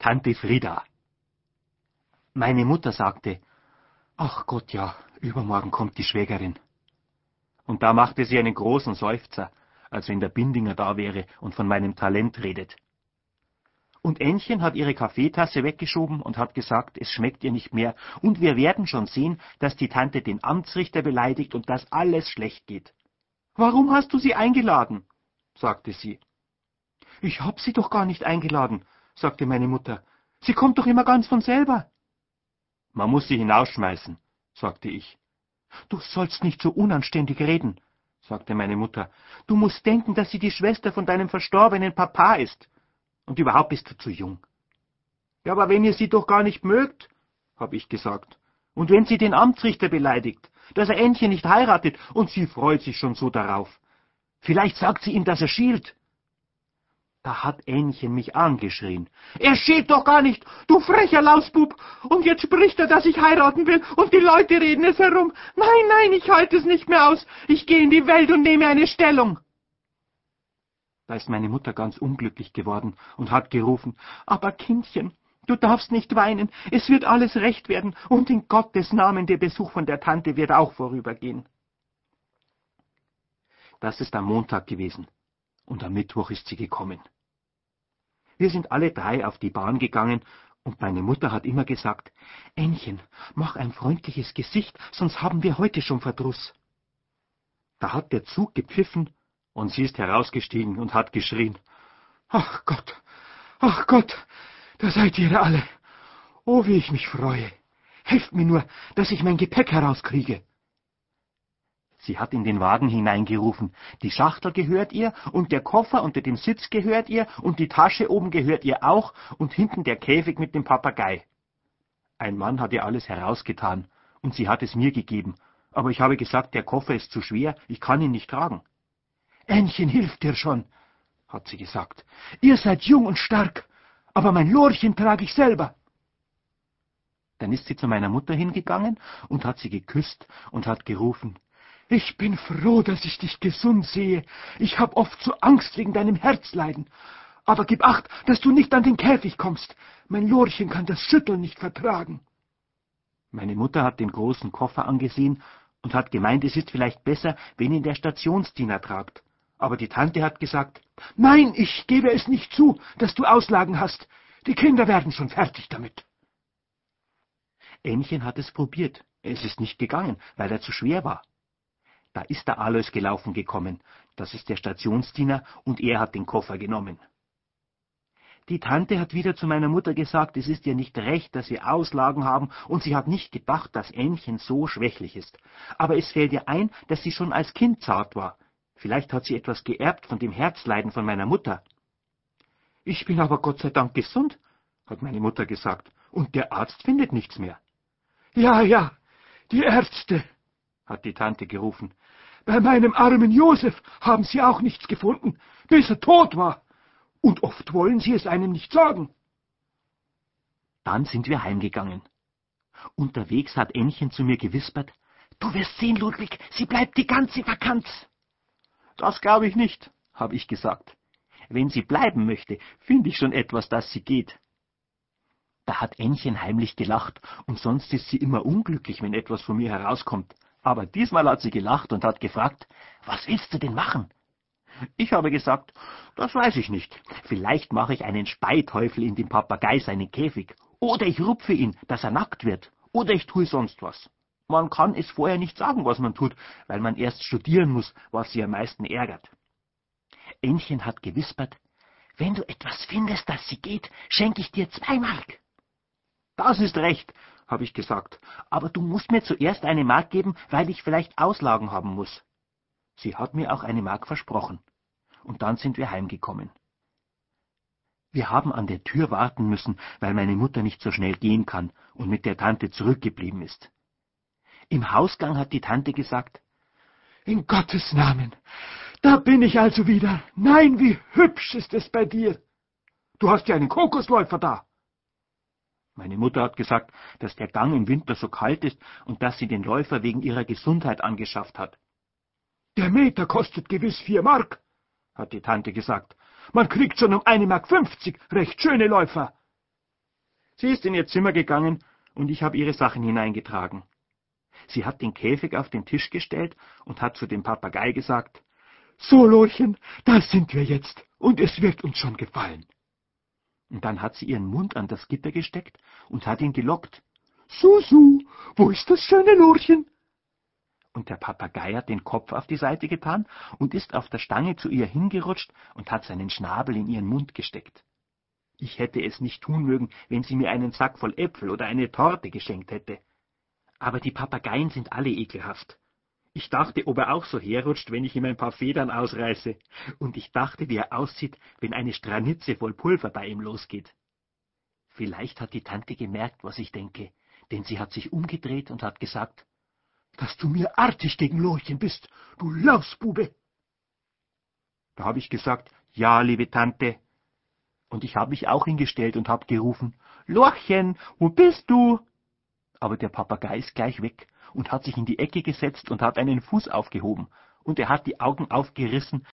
Tante Frieda. Meine Mutter sagte, ach Gott ja, übermorgen kommt die Schwägerin. Und da machte sie einen großen Seufzer, als wenn der Bindinger da wäre und von meinem Talent redet. Und Ännchen hat ihre Kaffeetasse weggeschoben und hat gesagt, es schmeckt ihr nicht mehr, und wir werden schon sehen, dass die Tante den Amtsrichter beleidigt und dass alles schlecht geht. Warum hast du sie eingeladen? sagte sie. Ich hab sie doch gar nicht eingeladen, sagte meine Mutter. Sie kommt doch immer ganz von selber. Man muss sie hinausschmeißen, sagte ich. Du sollst nicht so unanständig reden, sagte meine Mutter. Du musst denken, dass sie die Schwester von deinem verstorbenen Papa ist. Und überhaupt bist du zu jung. Ja, aber wenn ihr sie doch gar nicht mögt, hab ich gesagt. Und wenn sie den Amtsrichter beleidigt, dass er Ännchen nicht heiratet, und sie freut sich schon so darauf. Vielleicht sagt sie ihm, dass er schielt. Da hat Ännchen mich angeschrien. Er schielt doch gar nicht, du frecher Lausbub! Und jetzt spricht er, dass ich heiraten will, und die Leute reden es herum. Nein, nein, ich halte es nicht mehr aus. Ich gehe in die Welt und nehme eine Stellung. Da ist meine Mutter ganz unglücklich geworden und hat gerufen, aber Kindchen, du darfst nicht weinen, es wird alles recht werden, und in Gottes Namen der Besuch von der Tante wird auch vorübergehen. Das ist am Montag gewesen, und am Mittwoch ist sie gekommen. Wir sind alle drei auf die Bahn gegangen, und meine Mutter hat immer gesagt, Ännchen, mach ein freundliches Gesicht, sonst haben wir heute schon Verdruss. Da hat der Zug gepfiffen, und sie ist herausgestiegen und hat geschrien. Ach Gott, ach Gott, da seid ihr alle. Oh, wie ich mich freue. Helft mir nur, dass ich mein Gepäck herauskriege. Sie hat in den Wagen hineingerufen. Die Schachtel gehört ihr, und der Koffer unter dem Sitz gehört ihr, und die Tasche oben gehört ihr auch, und hinten der Käfig mit dem Papagei. Ein Mann hat ihr alles herausgetan, und sie hat es mir gegeben, aber ich habe gesagt, der Koffer ist zu schwer, ich kann ihn nicht tragen. Ännchen hilft dir schon, hat sie gesagt. Ihr seid jung und stark, aber mein Lorchen trage ich selber. Dann ist sie zu meiner Mutter hingegangen und hat sie geküsst und hat gerufen, ich bin froh, dass ich dich gesund sehe. Ich hab oft so Angst wegen deinem Herzleiden. Aber gib acht, dass du nicht an den Käfig kommst. Mein Lorchen kann das Schütteln nicht vertragen. Meine Mutter hat den großen Koffer angesehen und hat gemeint, es ist vielleicht besser, wenn ihn der Stationsdiener tragt aber die Tante hat gesagt, Nein, ich gebe es nicht zu, dass du Auslagen hast. Die Kinder werden schon fertig damit. Ännchen hat es probiert. Es ist nicht gegangen, weil er zu schwer war. Da ist der Alois gelaufen gekommen. Das ist der Stationsdiener, und er hat den Koffer genommen. Die Tante hat wieder zu meiner Mutter gesagt, es ist ihr nicht recht, dass wir Auslagen haben, und sie hat nicht gedacht, dass Ännchen so schwächlich ist. Aber es fällt ihr ein, dass sie schon als Kind zart war. Vielleicht hat sie etwas geerbt von dem Herzleiden von meiner Mutter. Ich bin aber Gott sei Dank gesund, hat meine Mutter gesagt, und der Arzt findet nichts mehr. Ja, ja, die Ärzte, hat die Tante gerufen. Bei meinem armen Josef haben sie auch nichts gefunden, bis er tot war. Und oft wollen sie es einem nicht sagen. Dann sind wir heimgegangen. Unterwegs hat Ännchen zu mir gewispert, Du wirst sehen, Ludwig, sie bleibt die ganze Vakanz. Das glaube ich nicht, habe ich gesagt. Wenn sie bleiben möchte, finde ich schon etwas, dass sie geht. Da hat Ännchen heimlich gelacht, und sonst ist sie immer unglücklich, wenn etwas von mir herauskommt. Aber diesmal hat sie gelacht und hat gefragt, was willst du denn machen? Ich habe gesagt, das weiß ich nicht. Vielleicht mache ich einen Speiteufel in den Papagei seinen Käfig. Oder ich rupfe ihn, dass er nackt wird. Oder ich tue sonst was. Man kann es vorher nicht sagen, was man tut, weil man erst studieren muss, was sie am meisten ärgert. Ännchen hat gewispert, wenn du etwas findest, dass sie geht, schenke ich dir zwei Mark. Das ist recht, habe ich gesagt, aber du musst mir zuerst eine Mark geben, weil ich vielleicht Auslagen haben muss. Sie hat mir auch eine Mark versprochen, und dann sind wir heimgekommen. Wir haben an der Tür warten müssen, weil meine Mutter nicht so schnell gehen kann und mit der Tante zurückgeblieben ist. Im Hausgang hat die Tante gesagt, in Gottes Namen, da bin ich also wieder. Nein, wie hübsch ist es bei dir. Du hast ja einen Kokosläufer da. Meine Mutter hat gesagt, dass der Gang im Winter so kalt ist und dass sie den Läufer wegen ihrer Gesundheit angeschafft hat. Der Meter kostet gewiss vier Mark, hat die Tante gesagt. Man kriegt schon um eine Mark fünfzig recht schöne Läufer. Sie ist in ihr Zimmer gegangen, und ich habe ihre Sachen hineingetragen. Sie hat den Käfig auf den Tisch gestellt und hat zu dem Papagei gesagt, »So, Lorchen, da sind wir jetzt, und es wird uns schon gefallen.« Und dann hat sie ihren Mund an das Gitter gesteckt und hat ihn gelockt. »Susu, wo ist das schöne Lorchen?« Und der Papagei hat den Kopf auf die Seite getan und ist auf der Stange zu ihr hingerutscht und hat seinen Schnabel in ihren Mund gesteckt. Ich hätte es nicht tun mögen, wenn sie mir einen Sack voll Äpfel oder eine Torte geschenkt hätte. Aber die Papageien sind alle ekelhaft. Ich dachte, ob er auch so herrutscht, wenn ich ihm ein paar Federn ausreiße. Und ich dachte, wie er aussieht, wenn eine Stranitze voll Pulver bei ihm losgeht. Vielleicht hat die Tante gemerkt, was ich denke, denn sie hat sich umgedreht und hat gesagt, dass du mir artig gegen Lorchen bist, du Lausbube. Da habe ich gesagt, ja, liebe Tante, und ich habe mich auch hingestellt und habe gerufen, Lorchen, wo bist du? Aber der Papagei ist gleich weg und hat sich in die Ecke gesetzt und hat einen Fuß aufgehoben, und er hat die Augen aufgerissen,